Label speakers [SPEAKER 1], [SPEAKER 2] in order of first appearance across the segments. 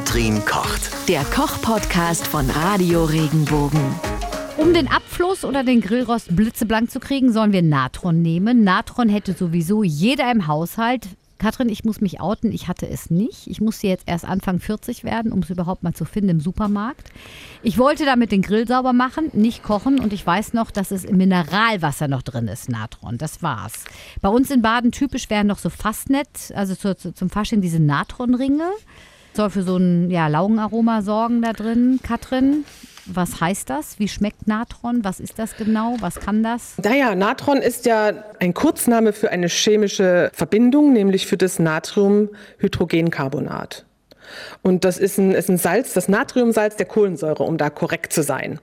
[SPEAKER 1] Katrin kocht.
[SPEAKER 2] Der Koch-Podcast von Radio Regenbogen.
[SPEAKER 3] Um den Abfluss oder den Grillrost blitzeblank zu kriegen, sollen wir Natron nehmen. Natron hätte sowieso jeder im Haushalt. Katrin, ich muss mich outen, ich hatte es nicht. Ich musste jetzt erst Anfang 40 werden, um es überhaupt mal zu finden im Supermarkt. Ich wollte damit den Grill sauber machen, nicht kochen und ich weiß noch, dass es im Mineralwasser noch drin ist, Natron. Das war's. Bei uns in Baden typisch wären noch so Fastnet, also zu, zu, zum Fasching diese Natronringe. Soll für so ein ja, Laugenaroma sorgen da drin. Katrin, was heißt das? Wie schmeckt Natron? Was ist das genau? Was kann das?
[SPEAKER 4] Naja, Natron ist ja ein Kurzname für eine chemische Verbindung, nämlich für das Natriumhydrogencarbonat. Und das ist ein, ist ein Salz, das Natriumsalz der Kohlensäure, um da korrekt zu sein.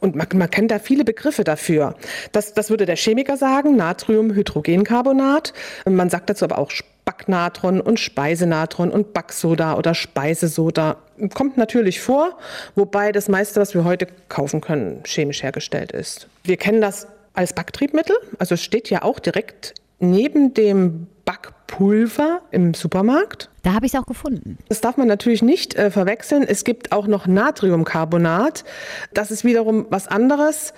[SPEAKER 4] Und man, man kennt da viele Begriffe dafür. Das, das würde der Chemiker sagen, Natriumhydrogencarbonat. Man sagt dazu aber auch Backnatron und Speisenatron und Backsoda oder Speisesoda. Kommt natürlich vor, wobei das meiste, was wir heute kaufen können, chemisch hergestellt ist. Wir kennen das als Backtriebmittel, also es steht ja auch direkt neben dem Backpulver im Supermarkt.
[SPEAKER 3] Da habe ich es auch gefunden.
[SPEAKER 4] Das darf man natürlich nicht äh, verwechseln. Es gibt auch noch Natriumcarbonat. Das ist wiederum was anderes.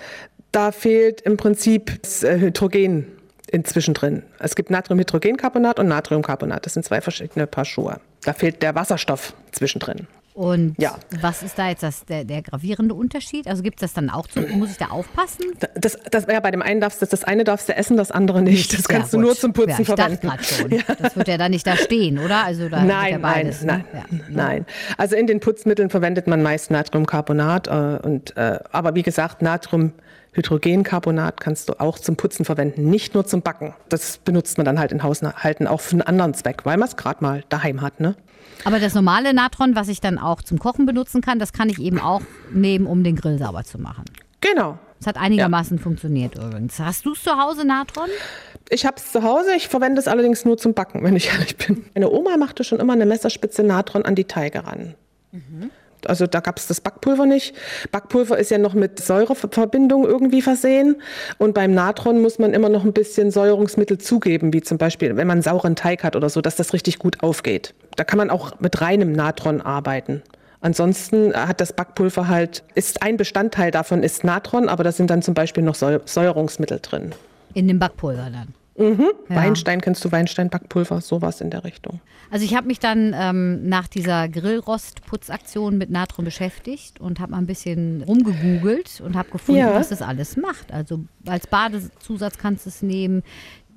[SPEAKER 4] Da fehlt im Prinzip das äh, Hydrogen inzwischen drin. Es gibt Natriumhydrogencarbonat und Natriumcarbonat. Das sind zwei verschiedene Paar Schuhe. Da fehlt der Wasserstoff zwischendrin.
[SPEAKER 3] Und ja. was ist da jetzt das, der, der gravierende Unterschied? Also gibt es das dann auch zu, muss ich da aufpassen?
[SPEAKER 4] Das, das, ja, bei dem einen darfst du, das eine darfst du essen, das andere nicht. Das kannst ja, du nur zum Putzen ja, ich verwenden.
[SPEAKER 3] Schon. Ja. Das wird ja dann nicht da stehen, oder? Also da
[SPEAKER 4] nein, ja beides, nein, ne? nein, nein. Also in den Putzmitteln verwendet man meist Natriumcarbonat äh, und äh, aber wie gesagt, Natrium Hydrogencarbonat kannst du auch zum Putzen verwenden, nicht nur zum Backen. Das benutzt man dann halt in Haushalten auch für einen anderen Zweck, weil man es gerade mal daheim hat. Ne?
[SPEAKER 3] Aber das normale Natron, was ich dann auch zum Kochen benutzen kann, das kann ich eben auch nehmen, um den Grill sauber zu machen.
[SPEAKER 4] Genau.
[SPEAKER 3] Das hat einigermaßen ja. funktioniert übrigens. Hast du es zu Hause, Natron?
[SPEAKER 4] Ich habe es zu Hause. Ich verwende es allerdings nur zum Backen, wenn ich ehrlich bin. Meine Oma machte schon immer eine Messerspitze Natron an die Teige ran. Mhm. Also da gab es das Backpulver nicht. Backpulver ist ja noch mit Säureverbindung irgendwie versehen. Und beim Natron muss man immer noch ein bisschen Säuerungsmittel zugeben, wie zum Beispiel, wenn man sauren Teig hat oder so, dass das richtig gut aufgeht. Da kann man auch mit reinem Natron arbeiten. Ansonsten hat das Backpulver halt, ist ein Bestandteil davon ist Natron, aber da sind dann zum Beispiel noch Säuerungsmittel drin.
[SPEAKER 3] In dem Backpulver dann?
[SPEAKER 4] Mhm. Ja. Weinstein, kennst du Weinstein, Backpulver, sowas in der Richtung.
[SPEAKER 3] Also ich habe mich dann ähm, nach dieser Grillrostputzaktion mit Natron beschäftigt und habe mal ein bisschen rumgegoogelt und habe gefunden, ja. was das alles macht. Also als Badezusatz kannst du es nehmen.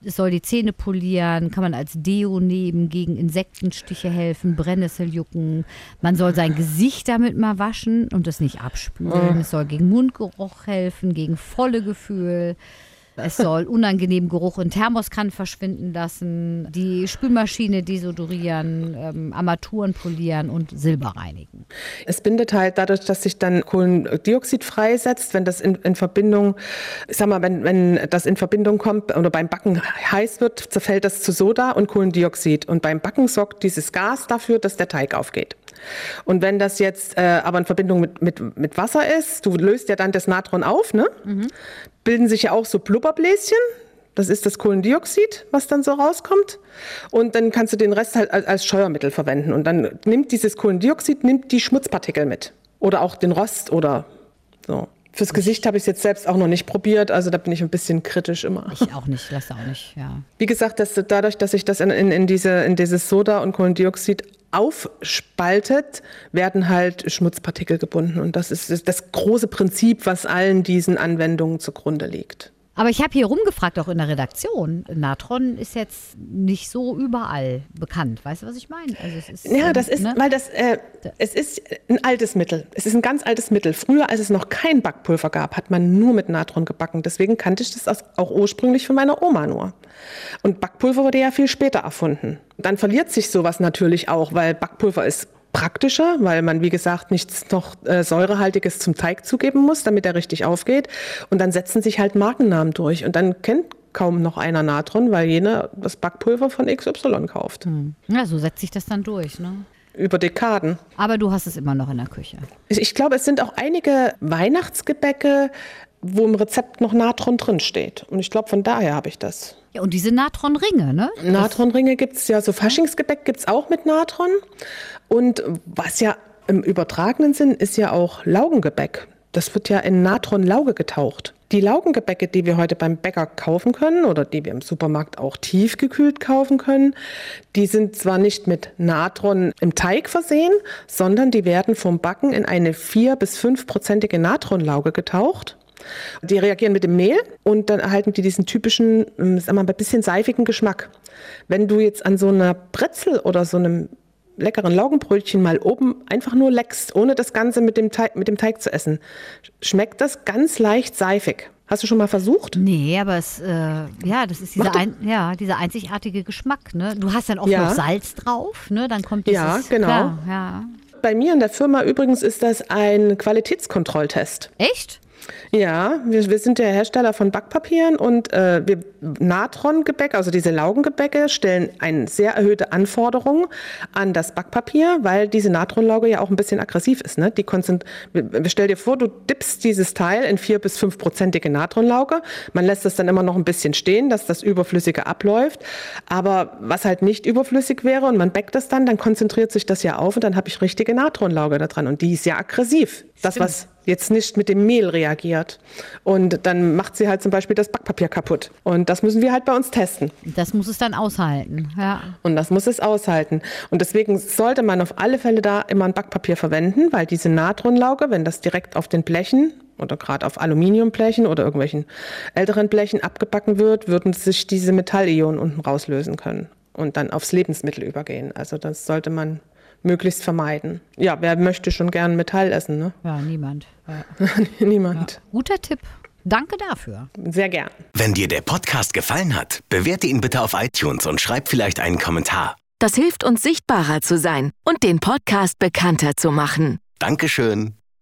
[SPEAKER 3] Es soll die Zähne polieren, kann man als Deo nehmen, gegen Insektenstiche helfen, Brennnesseljucken. Man soll sein Gesicht damit mal waschen und es nicht abspülen. Mhm. Es soll gegen Mundgeruch helfen, gegen volle Gefühl. Es soll unangenehmen Geruch in Thermoskannen verschwinden lassen, die Spülmaschine desodorieren, ähm, Armaturen polieren und Silber reinigen.
[SPEAKER 4] Es bindet halt dadurch, dass sich dann Kohlendioxid freisetzt, wenn das in, in Verbindung, sag mal, wenn, wenn das in Verbindung kommt oder beim Backen heiß wird, zerfällt das zu Soda und Kohlendioxid. Und beim Backen sorgt dieses Gas dafür, dass der Teig aufgeht. Und wenn das jetzt äh, aber in Verbindung mit, mit, mit Wasser ist, du löst ja dann das Natron auf, ne? Mhm. bilden sich ja auch so Blubberbläschen. Das ist das Kohlendioxid, was dann so rauskommt. Und dann kannst du den Rest halt als, als Scheuermittel verwenden. Und dann nimmt dieses Kohlendioxid nimmt die Schmutzpartikel mit. Oder auch den Rost oder so. Fürs Gesicht habe ich es jetzt selbst auch noch nicht probiert, also da bin ich ein bisschen kritisch immer.
[SPEAKER 3] Ich auch nicht, lasse auch nicht, ja.
[SPEAKER 4] Wie gesagt, dass, dadurch, dass sich das in, in, in, diese, in dieses Soda und Kohlendioxid aufspaltet, werden halt Schmutzpartikel gebunden. Und das ist das große Prinzip, was allen diesen Anwendungen zugrunde liegt.
[SPEAKER 3] Aber ich habe hier rumgefragt, auch in der Redaktion. Natron ist jetzt nicht so überall bekannt. Weißt du, was ich meine?
[SPEAKER 4] Also ist, ja, das ist, ne? weil das, äh, es ist ein altes Mittel. Es ist ein ganz altes Mittel. Früher, als es noch kein Backpulver gab, hat man nur mit Natron gebacken. Deswegen kannte ich das auch ursprünglich von meiner Oma nur. Und Backpulver wurde ja viel später erfunden. Dann verliert sich sowas natürlich auch, weil Backpulver ist praktischer, weil man, wie gesagt, nichts noch äh, Säurehaltiges zum Teig zugeben muss, damit er richtig aufgeht. Und dann setzen sich halt Markennamen durch. Und dann kennt kaum noch einer Natron, weil jener das Backpulver von XY kauft. Hm.
[SPEAKER 3] Ja, so setzt sich das dann durch, ne?
[SPEAKER 4] Über Dekaden.
[SPEAKER 3] Aber du hast es immer noch in der Küche.
[SPEAKER 4] Ich, ich glaube, es sind auch einige Weihnachtsgebäcke, wo im Rezept noch Natron drin steht. Und ich glaube, von daher habe ich das.
[SPEAKER 3] Ja, und diese Natronringe, ne?
[SPEAKER 4] Natronringe gibt es ja, so Faschingsgebäck gibt es auch mit Natron. Und was ja im übertragenen Sinn ist ja auch Laugengebäck. Das wird ja in Natronlauge getaucht. Die Laugengebäcke, die wir heute beim Bäcker kaufen können oder die wir im Supermarkt auch tiefgekühlt kaufen können, die sind zwar nicht mit Natron im Teig versehen, sondern die werden vom Backen in eine vier bis fünfprozentige Natronlauge getaucht. Die reagieren mit dem Mehl und dann erhalten die diesen typischen, ähm, sagen wir mal, ein bisschen seifigen Geschmack. Wenn du jetzt an so einer Brezel oder so einem leckeren Laugenbrötchen mal oben einfach nur leckst, ohne das Ganze mit dem, Teig, mit dem Teig zu essen, schmeckt das ganz leicht seifig. Hast du schon mal versucht?
[SPEAKER 3] Nee, aber es, äh, ja, das ist dieser, ein, ja, dieser einzigartige Geschmack. Ne? Du hast dann oft ja. noch Salz drauf, ne? dann kommt dieses,
[SPEAKER 4] Ja, genau. Klar, ja. Bei mir in der Firma übrigens ist das ein Qualitätskontrolltest.
[SPEAKER 3] Echt?
[SPEAKER 4] Ja, wir, wir sind der Hersteller von Backpapieren und äh, wir Natron-Gebäck, also diese Laugengebäcke, stellen eine sehr erhöhte Anforderung an das Backpapier, weil diese Natronlauge ja auch ein bisschen aggressiv ist. Ne? Die stell dir vor, du dippst dieses Teil in vier bis fünfprozentige Natronlauge. Man lässt das dann immer noch ein bisschen stehen, dass das Überflüssige abläuft. Aber was halt nicht überflüssig wäre und man backt das dann, dann konzentriert sich das ja auf und dann habe ich richtige Natronlauge da dran und die ist ja aggressiv. Das, was jetzt nicht mit dem Mehl reagiert. Und dann macht sie halt zum Beispiel das Backpapier kaputt. Und das müssen wir halt bei uns testen.
[SPEAKER 3] Das muss es dann aushalten, ja.
[SPEAKER 4] Und das muss es aushalten. Und deswegen sollte man auf alle Fälle da immer ein Backpapier verwenden, weil diese Natronlauge, wenn das direkt auf den Blechen oder gerade auf Aluminiumblechen oder irgendwelchen älteren Blechen abgebacken wird, würden sich diese Metallionen unten rauslösen können und dann aufs Lebensmittel übergehen. Also das sollte man möglichst vermeiden. Ja, wer möchte schon gern Metall essen, ne?
[SPEAKER 3] Ja, niemand.
[SPEAKER 4] Niemand. Ja.
[SPEAKER 3] Guter Tipp. Danke dafür.
[SPEAKER 4] Sehr gern.
[SPEAKER 1] Wenn dir der Podcast gefallen hat, bewerte ihn bitte auf iTunes und schreib vielleicht einen Kommentar.
[SPEAKER 2] Das hilft uns sichtbarer zu sein und den Podcast bekannter zu machen.
[SPEAKER 1] Dankeschön.